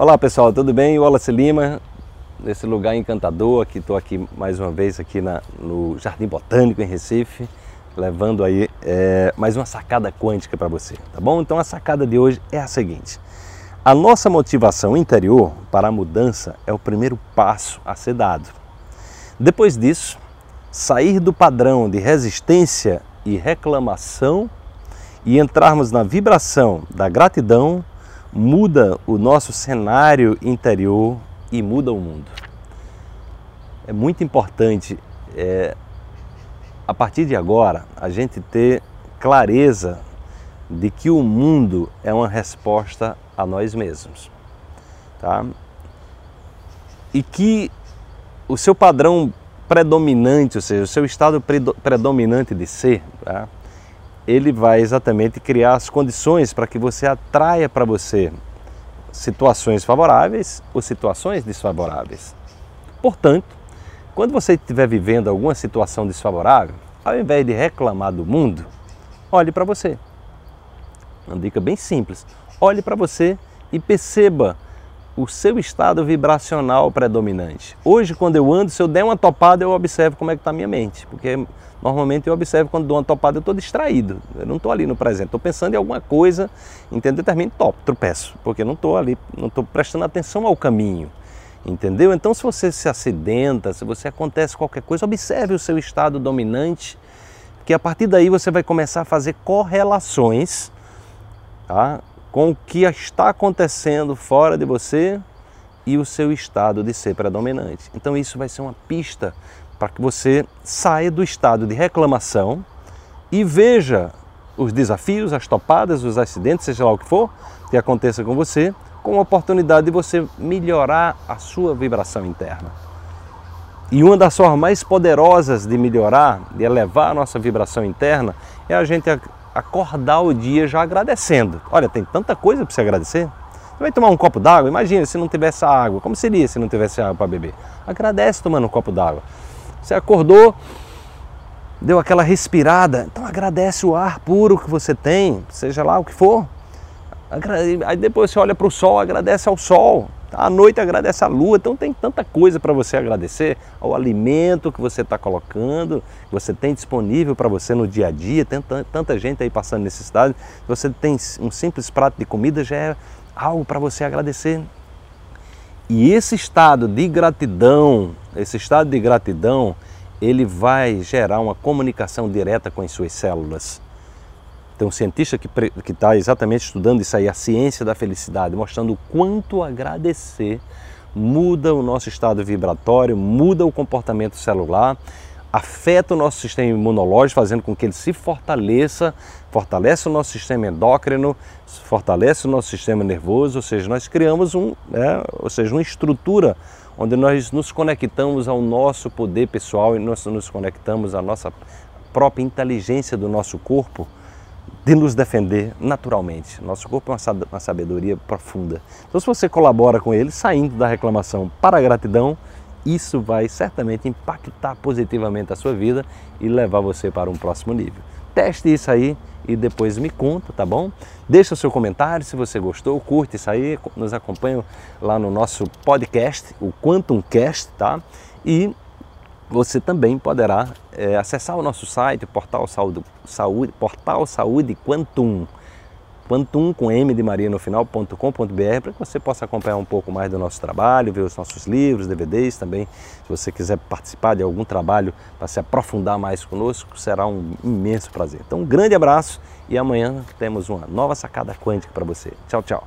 Olá pessoal, tudo bem? Wallace Lima, nesse lugar encantador, aqui estou aqui mais uma vez aqui na, no Jardim Botânico em Recife, levando aí é, mais uma sacada quântica para você, tá bom? Então a sacada de hoje é a seguinte: a nossa motivação interior para a mudança é o primeiro passo a ser dado. Depois disso, sair do padrão de resistência e reclamação e entrarmos na vibração da gratidão muda o nosso cenário interior e muda o mundo. É muito importante, é, a partir de agora, a gente ter clareza de que o mundo é uma resposta a nós mesmos. Tá? E que o seu padrão predominante, ou seja, o seu estado predominante de ser, tá? Ele vai exatamente criar as condições para que você atraia para você situações favoráveis ou situações desfavoráveis. Portanto, quando você estiver vivendo alguma situação desfavorável, ao invés de reclamar do mundo, olhe para você. Uma dica bem simples: olhe para você e perceba o seu estado vibracional predominante. Hoje, quando eu ando, se eu der uma topada, eu observo como é que está a minha mente, porque normalmente eu observo quando dou uma topada, eu estou distraído, eu não estou ali no presente, estou pensando em alguma coisa, entendeu? Determino top, tropeço, porque não estou ali, não estou prestando atenção ao caminho, entendeu? Então, se você se acidenta, se você acontece qualquer coisa, observe o seu estado dominante, que a partir daí você vai começar a fazer correlações tá? Com o que está acontecendo fora de você e o seu estado de ser predominante. Então isso vai ser uma pista para que você saia do estado de reclamação e veja os desafios, as topadas, os acidentes, seja lá o que for que aconteça com você, com a oportunidade de você melhorar a sua vibração interna. E uma das formas mais poderosas de melhorar, de elevar a nossa vibração interna, é a gente acordar o dia já agradecendo. Olha, tem tanta coisa para você agradecer. Você vai tomar um copo d'água? Imagina se não tivesse água. Como seria se não tivesse água para beber? Agradece tomando um copo d'água. Você acordou, deu aquela respirada, então agradece o ar puro que você tem, seja lá o que for. Aí depois você olha para o sol, agradece ao sol. À noite agradece a lua, então tem tanta coisa para você agradecer ao alimento que você está colocando, que você tem disponível para você no dia a dia. Tem tanta gente aí passando necessidade. Você tem um simples prato de comida já é algo para você agradecer. E esse estado de gratidão, esse estado de gratidão, ele vai gerar uma comunicação direta com as suas células. Tem um cientista que está exatamente estudando isso aí, a ciência da felicidade, mostrando o quanto agradecer muda o nosso estado vibratório, muda o comportamento celular, afeta o nosso sistema imunológico, fazendo com que ele se fortaleça, fortalece o nosso sistema endócrino, fortalece o nosso sistema nervoso, ou seja, nós criamos um, né, ou seja, uma estrutura onde nós nos conectamos ao nosso poder pessoal e nós nos conectamos à nossa própria inteligência do nosso corpo de nos defender naturalmente. Nosso corpo é uma sabedoria profunda. Então, se você colabora com ele, saindo da reclamação para a gratidão, isso vai certamente impactar positivamente a sua vida e levar você para um próximo nível. Teste isso aí e depois me conta, tá bom? Deixa o seu comentário se você gostou, curte isso aí, nos acompanha lá no nosso podcast, o Quantum Cast, tá? E você também poderá é, acessar o nosso site, Portal Saúde, Saúde, Portal Saúde Quantum, Quantum com M de Maria no final.com.br para que você possa acompanhar um pouco mais do nosso trabalho, ver os nossos livros, DVDs também. Se você quiser participar de algum trabalho para se aprofundar mais conosco, será um imenso prazer. Então, um grande abraço e amanhã temos uma nova sacada quântica para você. Tchau, tchau.